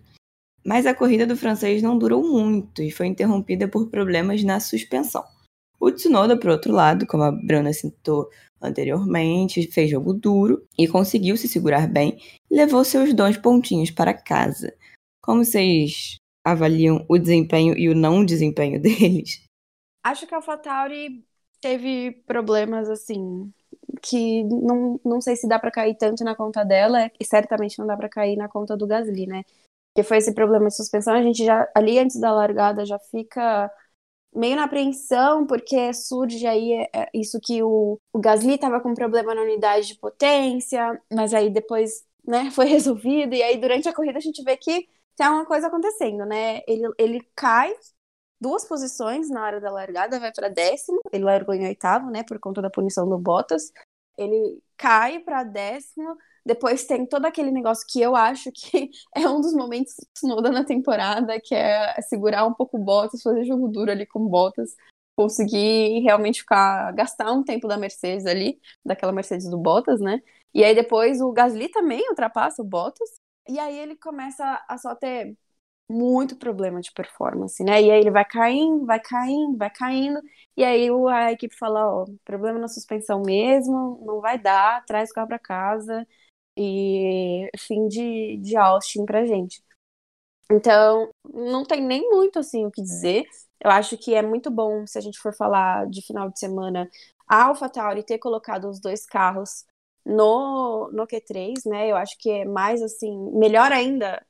Mas a corrida do francês não durou muito e foi interrompida por problemas na suspensão. O Tsunoda, por outro lado, como a Bruna citou anteriormente, fez jogo duro e conseguiu se segurar bem e levou seus dois pontinhos para casa. Como vocês avaliam o desempenho e o não desempenho deles? Acho que a AlphaTauri teve problemas assim que não, não sei se dá para cair tanto na conta dela e certamente não dá para cair na conta do Gasly, né? Que foi esse problema de suspensão, a gente já ali antes da largada já fica meio na apreensão, porque surge aí é, é isso que o, o Gasly estava com problema na unidade de potência, mas aí depois, né, foi resolvido e aí durante a corrida a gente vê que tem alguma coisa acontecendo, né? Ele, ele cai duas posições na hora da largada, vai para décimo. Ele largou em oitavo, né, por conta da punição do Bottas. Ele cai para décimo. Depois tem todo aquele negócio que eu acho que é um dos momentos Tsunoda na temporada, que é segurar um pouco o Bottas, fazer jogo duro ali com Bottas, conseguir realmente ficar gastar um tempo da Mercedes ali, daquela Mercedes do Bottas, né? E aí depois o Gasly também ultrapassa o Bottas. E aí ele começa a só ter muito problema de performance, né? E aí ele vai caindo, vai caindo, vai caindo, e aí a equipe fala, ó, problema na suspensão mesmo, não vai dar, traz o carro para casa e fim de, de Austin pra gente. Então, não tem nem muito assim o que dizer. Eu acho que é muito bom se a gente for falar de final de semana a AlphaTauri ter colocado os dois carros no, no Q3, né? Eu acho que é mais assim, melhor ainda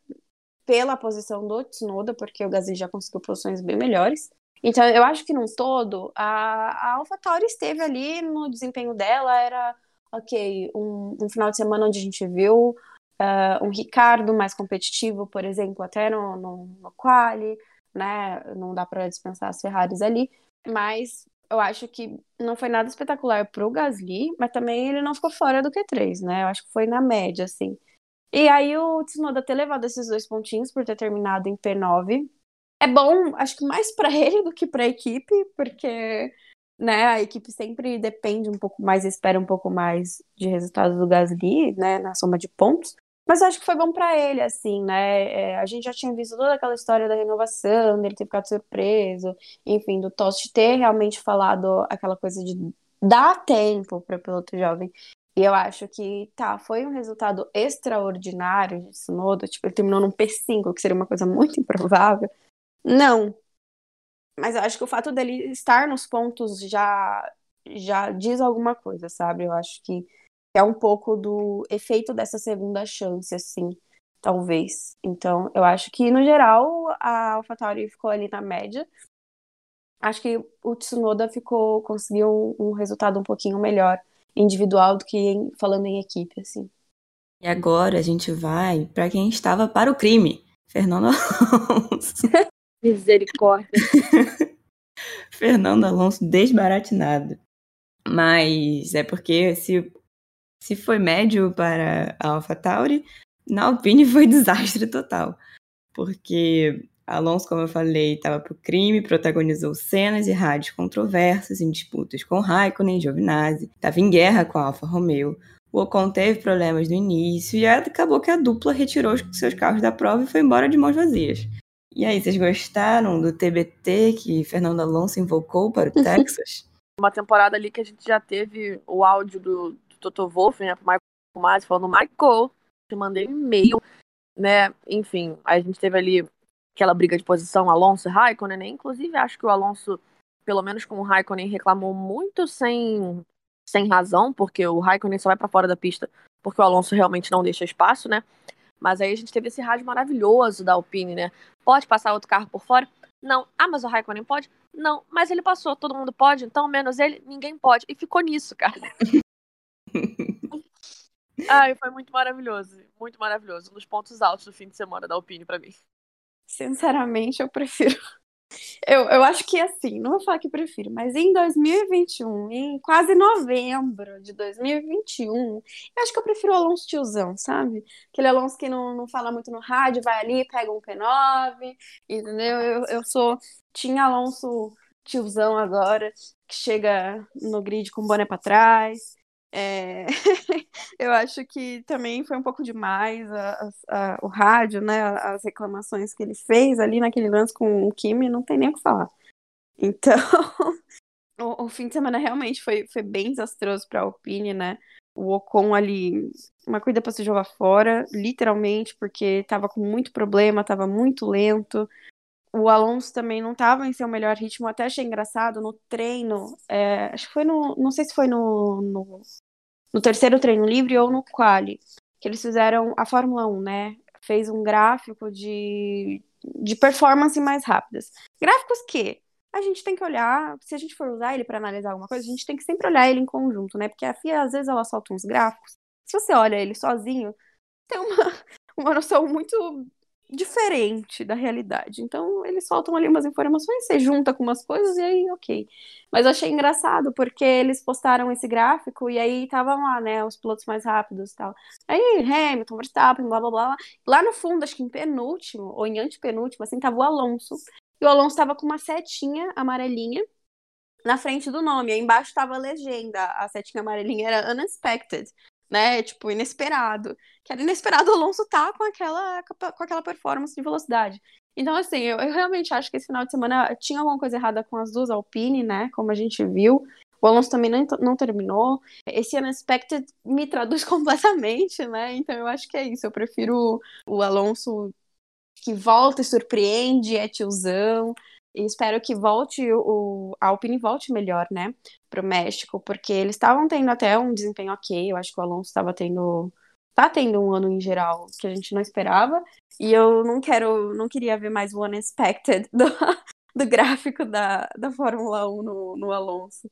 pela posição do Tsunoda, porque o Gasly já conseguiu posições bem melhores. Então, eu acho que num todo, a, a AlphaTauri esteve ali no desempenho dela, era, ok, um, um final de semana onde a gente viu uh, um Ricardo mais competitivo, por exemplo, até no, no, no quali, né, não dá para dispensar as Ferraris ali, mas eu acho que não foi nada espetacular pro Gasly, mas também ele não ficou fora do Q3, né, eu acho que foi na média, assim. E aí o Tsunoda ter levado esses dois pontinhos por ter terminado em P9 é bom, acho que mais para ele do que para a equipe, porque né? A equipe sempre depende um pouco mais, espera um pouco mais de resultados do Gasly, né? Na soma de pontos. Mas acho que foi bom para ele, assim, né? É, a gente já tinha visto toda aquela história da renovação, dele ter ficado surpreso, enfim, do Tost ter realmente falado aquela coisa de dar tempo para piloto jovem. E eu acho que, tá, foi um resultado extraordinário de Tsunoda, tipo, ele terminou num P5, que seria uma coisa muito improvável. Não. Mas eu acho que o fato dele estar nos pontos já já diz alguma coisa, sabe? Eu acho que é um pouco do efeito dessa segunda chance, assim, talvez. Então, eu acho que, no geral, a AlphaTauri ficou ali na média. Acho que o Tsunoda ficou, conseguiu um, um resultado um pouquinho melhor individual do que em, falando em equipe, assim. E agora a gente vai para quem estava para o crime, Fernando Alonso. Misericórdia. Fernando Alonso desbaratinado. Mas é porque se se foi médio para a AlphaTauri, na Alpine foi desastre total. Porque Alonso, como eu falei, estava para o crime, protagonizou cenas e rádios controversas em disputas com Raikkonen e Giovinazzi, estava em guerra com a Alfa Romeo. O Ocon teve problemas no início e acabou que a dupla retirou os seus carros da prova e foi embora de mãos vazias. E aí, vocês gostaram do TBT que Fernando Alonso invocou para o Texas? Uma temporada ali que a gente já teve o áudio do, Toto Wolff, né, pro Michael falando, Michael, te mandei um e-mail, né, enfim, a gente teve ali aquela briga de posição, Alonso e Raikkonen, né, inclusive acho que o Alonso, pelo menos com o Raikkonen, reclamou muito sem, sem razão, porque o Raikkonen só vai para fora da pista porque o Alonso realmente não deixa espaço, né, mas aí a gente teve esse rádio maravilhoso da Alpine, né, pode passar outro carro por fora? Não. Ah, mas o Raikkonen pode? Não. Mas ele passou, todo mundo pode, então menos ele, ninguém pode. E ficou nisso, cara. Ai, foi muito maravilhoso. Muito maravilhoso. Um dos pontos altos do fim de semana da Alpine para mim. Sinceramente, eu prefiro. Eu, eu acho que assim, não vou falar que prefiro, mas em 2021, em quase novembro de 2021, eu acho que eu prefiro o Alonso tiozão, sabe? Aquele Alonso que não, não fala muito no rádio, vai ali, pega um P9, entendeu? Eu, eu sou. Tinha Alonso tiozão agora, que chega no grid com o boné pra trás, é... eu acho que também foi um pouco demais a, a, a, o rádio, né? As reclamações que ele fez ali naquele lance com o Kimi, não tem nem o que falar. Então, o, o, fim de semana realmente foi, foi bem desastroso para a Alpine, né? O Ocon ali, uma corrida para se jogar fora, literalmente, porque tava com muito problema, tava muito lento o Alonso também não estava em seu melhor ritmo, até achei engraçado no treino. É, acho que foi no. Não sei se foi no, no, no, terceiro treino livre ou no quali, que eles fizeram a Fórmula 1, né? Fez um gráfico de, de performance mais rápidas. Gráficos que a gente tem que olhar, se a gente for usar ele para analisar alguma coisa, a gente tem que sempre olhar ele em conjunto, né? Porque a FIA às vezes ela solta uns gráficos. Se você olha ele sozinho, tem uma, uma noção muito diferente da realidade. Então, eles soltam ali umas informações, você junta com umas coisas e aí, ok. Mas eu achei engraçado, porque eles postaram esse gráfico e aí estavam lá, né, os pilotos mais rápidos e tal. Aí, Hamilton, Verstappen, blá, blá, blá. Lá no fundo, acho que em penúltimo, ou em antepenúltimo, assim, tava o Alonso. E o Alonso tava com uma setinha amarelinha na frente do nome. Aí embaixo tava a legenda. A setinha amarelinha era unexpected né? Tipo, inesperado. Que era inesperado o Alonso tá com aquela, com aquela performance de velocidade. Então, assim, eu, eu, realmente acho que esse final de semana tinha alguma coisa errada com as duas Alpine, né? Como a gente viu. O Alonso também não, não terminou. Esse Unexpected me traduz completamente, né? Então eu acho que é isso. Eu prefiro o Alonso que volta e surpreende, é tiozão. E espero que volte o a Alpine volte melhor, né, para o México, porque eles estavam tendo até um desempenho ok. Eu acho que o Alonso estava tendo tá tendo um ano em geral que a gente não esperava. E eu não quero, não queria ver mais o unexpected do, do gráfico da, da Fórmula 1 no, no Alonso.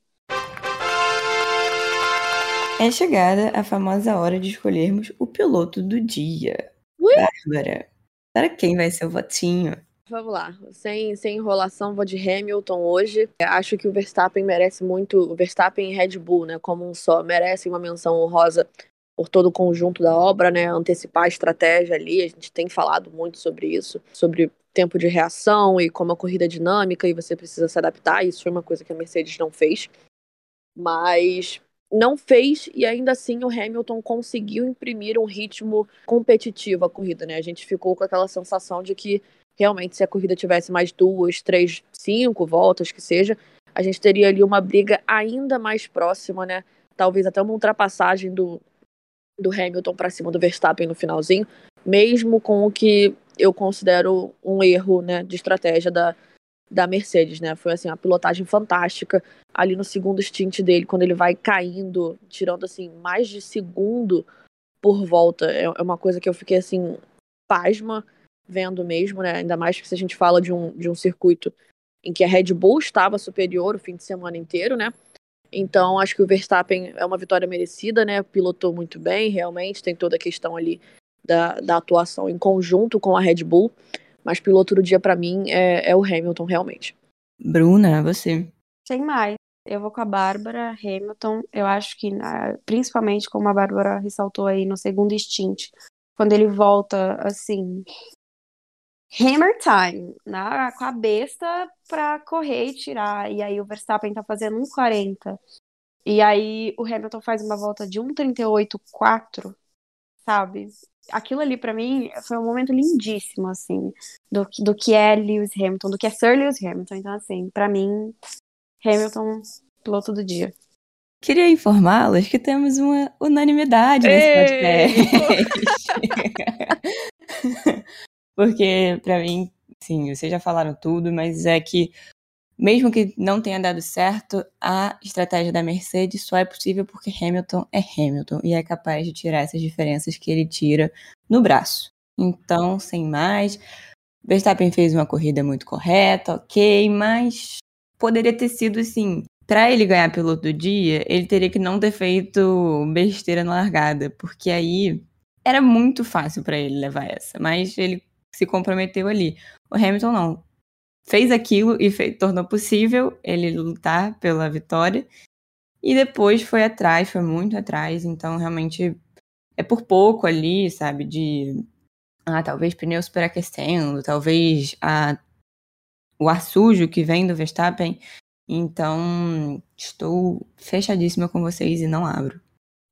É chegada a famosa hora de escolhermos o piloto do dia. Ui? Bárbara, para quem vai ser o votinho? Vamos lá, sem, sem enrolação, vou de Hamilton hoje. Acho que o Verstappen merece muito, o Verstappen e Red Bull, né, como um só, merecem uma menção honrosa por todo o conjunto da obra, né, antecipar a estratégia ali, a gente tem falado muito sobre isso, sobre tempo de reação e como a corrida é dinâmica e você precisa se adaptar. Isso foi uma coisa que a Mercedes não fez. Mas não fez e ainda assim o Hamilton conseguiu imprimir um ritmo competitivo à corrida, né? A gente ficou com aquela sensação de que realmente se a corrida tivesse mais duas, três, cinco voltas que seja, a gente teria ali uma briga ainda mais próxima, né? Talvez até uma ultrapassagem do, do Hamilton para cima do Verstappen no finalzinho, mesmo com o que eu considero um erro, né, de estratégia da, da Mercedes, né? Foi assim, uma pilotagem fantástica ali no segundo stint dele, quando ele vai caindo, tirando assim mais de segundo por volta. É, é uma coisa que eu fiquei assim pasma vendo mesmo, né? Ainda mais que se a gente fala de um, de um circuito em que a Red Bull estava superior o fim de semana inteiro, né? Então, acho que o Verstappen é uma vitória merecida, né? Pilotou muito bem, realmente. Tem toda a questão ali da, da atuação em conjunto com a Red Bull. Mas piloto do dia para mim é, é o Hamilton, realmente. Bruna, você. Sem mais. Eu vou com a Bárbara Hamilton. Eu acho que, principalmente como a Bárbara ressaltou aí no segundo stint, quando ele volta assim, hammer time, né? com a besta pra correr e tirar. E aí o Verstappen tá fazendo 1,40. E aí o Hamilton faz uma volta de 1,38,4, sabe? aquilo ali para mim foi um momento lindíssimo, assim, do, do que é Lewis Hamilton, do que é Sir Lewis Hamilton. Então, assim, para mim, Hamilton, piloto do dia. Queria informá-los que temos uma unanimidade nesse podcast. Porque, para mim, sim, vocês já falaram tudo, mas é que mesmo que não tenha dado certo, a estratégia da Mercedes só é possível porque Hamilton é Hamilton e é capaz de tirar essas diferenças que ele tira no braço. Então, sem mais, Verstappen fez uma corrida muito correta, ok, mas poderia ter sido assim. Para ele ganhar piloto do dia, ele teria que não ter feito besteira na largada, porque aí era muito fácil para ele levar essa, mas ele se comprometeu ali. O Hamilton não fez aquilo e fez, tornou possível ele lutar pela vitória. E depois foi atrás, foi muito atrás, então realmente é por pouco ali, sabe? De ah, talvez pneu superaquecendo, talvez a, o ar sujo que vem do Verstappen. Então, estou fechadíssima com vocês e não abro.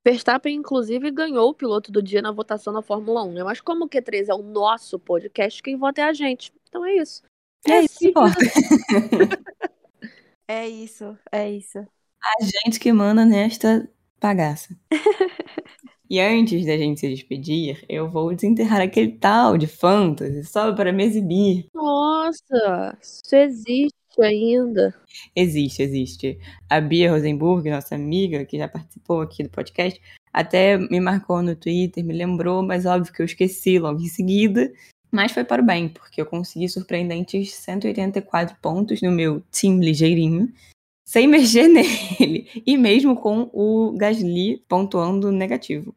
Verstappen, inclusive, ganhou o piloto do dia na votação da Fórmula 1, né? Mas como o Q3 é o nosso podcast, quem vota é a gente. Então é isso. É, isso que importa. é isso, é isso. A gente que manda nesta bagaça. e antes da gente se despedir, eu vou desenterrar aquele tal de fantasy só para me exibir. Nossa, isso existe ainda. Existe, existe. A Bia Rosenburg, nossa amiga, que já participou aqui do podcast, até me marcou no Twitter, me lembrou, mas óbvio que eu esqueci logo em seguida. Mas foi para o bem, porque eu consegui surpreendentes 184 pontos no meu time ligeirinho, sem mexer nele, e mesmo com o Gasly pontuando negativo.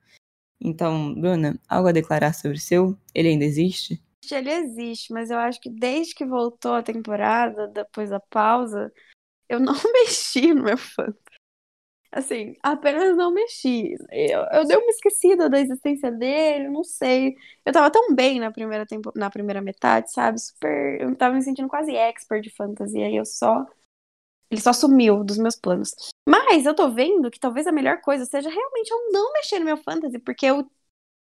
Então, Bruna, algo a declarar sobre o seu? Ele ainda existe? Ele existe, mas eu acho que desde que voltou a temporada, depois da pausa, eu não mexi no meu fã assim, apenas não mexi. Eu, eu dei uma esquecida da existência dele, não sei. Eu tava tão bem na primeira, tempo, na primeira metade, sabe? Super. Eu tava me sentindo quase expert de fantasia e eu só. Ele só sumiu dos meus planos. Mas eu tô vendo que talvez a melhor coisa seja realmente eu não mexer no meu fantasy, porque o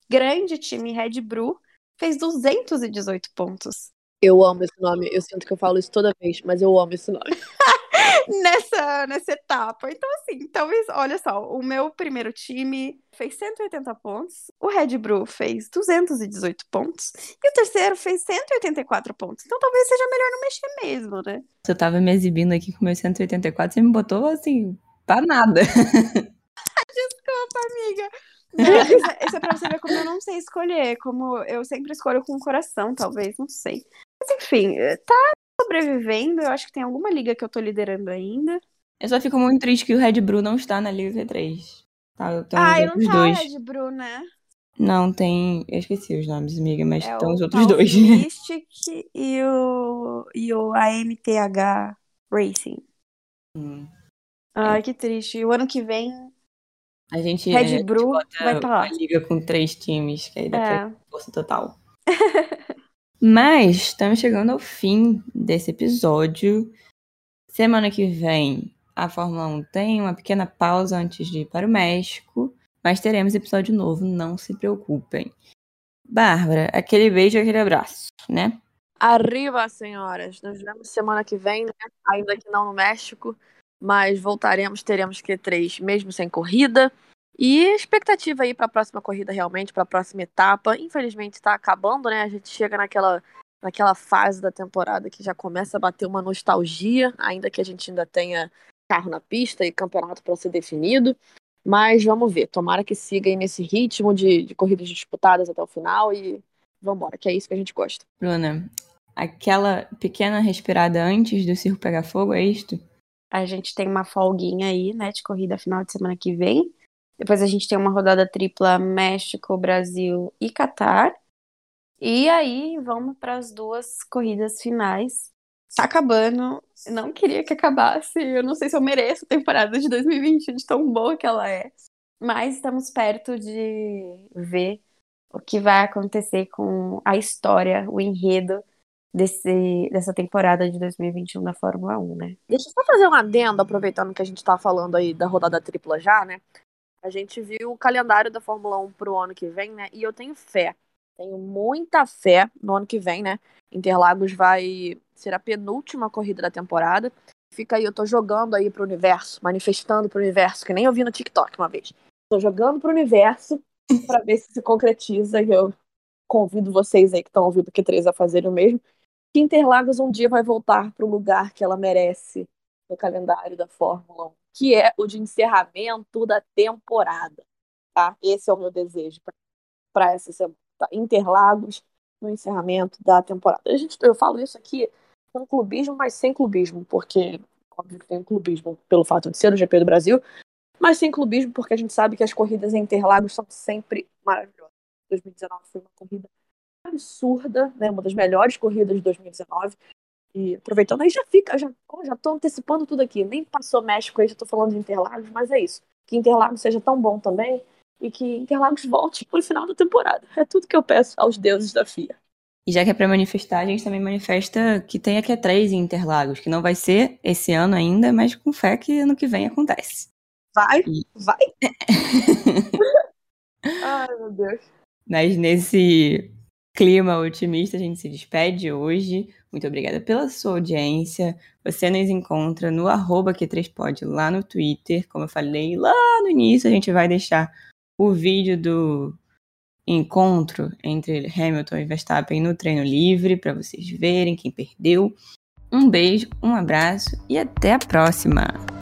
grande time Red Bull fez 218 pontos. Eu amo esse nome. Eu sinto que eu falo isso toda vez, mas eu amo esse nome. nessa, nessa etapa. Então, assim, talvez, olha só, o meu primeiro time fez 180 pontos, o Red Bull fez 218 pontos e o terceiro fez 184 pontos. Então, talvez seja melhor não mexer mesmo, né? Eu tava me exibindo aqui com meus 184, você me botou assim, pra nada. Desculpa, amiga. Isso, é, isso é pra você ver como eu não sei escolher, como eu sempre escolho com o coração, talvez, não sei. Mas enfim, tá sobrevivendo. Eu acho que tem alguma liga que eu tô liderando ainda. Eu só fico muito triste que o Red Bull não está na Liga Q3. Tá, eu ah, eu não tá dois. Red Bull, né? Não, tem. Eu esqueci os nomes, amiga, mas é estão os outros dois. O Mystic e o, e o AMTH Racing. Hum. Ai, é. que triste. O ano que vem. A gente, Red Bull vai pra lá. Uma liga com três times, que aí dá é. força total. Mas estamos chegando ao fim desse episódio. Semana que vem a Fórmula 1 tem uma pequena pausa antes de ir para o México, mas teremos episódio novo, não se preocupem. Bárbara, aquele beijo, aquele abraço, né? Arriba, senhoras! Nos vemos semana que vem, né? Ainda que não no México, mas voltaremos, teremos Q3 mesmo sem corrida. E expectativa aí para a próxima corrida, realmente, para a próxima etapa. Infelizmente está acabando, né? A gente chega naquela, naquela fase da temporada que já começa a bater uma nostalgia, ainda que a gente ainda tenha carro na pista e campeonato para ser definido. Mas vamos ver, tomara que siga aí nesse ritmo de, de corridas disputadas até o final e vamos embora, que é isso que a gente gosta. Bruna, aquela pequena respirada antes do circo pegar fogo, é isto? A gente tem uma folguinha aí, né, de corrida final de semana que vem. Depois a gente tem uma rodada tripla México, Brasil e Catar. E aí vamos para as duas corridas finais. Tá acabando. não queria que acabasse. Eu não sei se eu mereço a temporada de 2020 de tão boa que ela é. Mas estamos perto de ver o que vai acontecer com a história, o enredo desse, dessa temporada de 2021 da Fórmula 1, né? Deixa eu só fazer um adendo, aproveitando que a gente tá falando aí da rodada tripla já, né? A gente viu o calendário da Fórmula 1 pro ano que vem, né? E eu tenho fé. Tenho muita fé no ano que vem, né? Interlagos vai ser a penúltima corrida da temporada. Fica aí, eu tô jogando aí pro universo, manifestando pro universo, que nem eu vi no TikTok uma vez. Tô jogando pro universo para ver se se concretiza e eu convido vocês aí que estão ouvindo o Q3 a fazerem o mesmo. Que Interlagos um dia vai voltar pro lugar que ela merece no calendário da Fórmula 1, que é o de encerramento da temporada, tá? Esse é o meu desejo para essa semana. Tá? Interlagos no encerramento da temporada. A gente, eu falo isso aqui com clubismo, mas sem clubismo, porque óbvio que tem clubismo pelo fato de ser o GP do Brasil, mas sem clubismo porque a gente sabe que as corridas em Interlagos são sempre maravilhosas. 2019 foi uma corrida absurda, né? Uma das melhores corridas de 2019. E aproveitando aí já fica, já, já tô antecipando tudo aqui. Nem passou México aí, já tô falando de Interlagos, mas é isso. Que Interlagos seja tão bom também e que Interlagos volte pro final da temporada. É tudo que eu peço aos deuses da FIA. E já que é para manifestar, a gente também manifesta que tem aqui três em Interlagos, que não vai ser esse ano ainda, mas com fé que ano que vem acontece. Vai, e... vai. Ai, meu Deus. Mas nesse clima otimista, a gente se despede hoje. Muito obrigada pela sua audiência. Você nos encontra no arroba Q3pod lá no Twitter. Como eu falei lá no início, a gente vai deixar o vídeo do encontro entre Hamilton e Verstappen no treino livre para vocês verem quem perdeu. Um beijo, um abraço e até a próxima!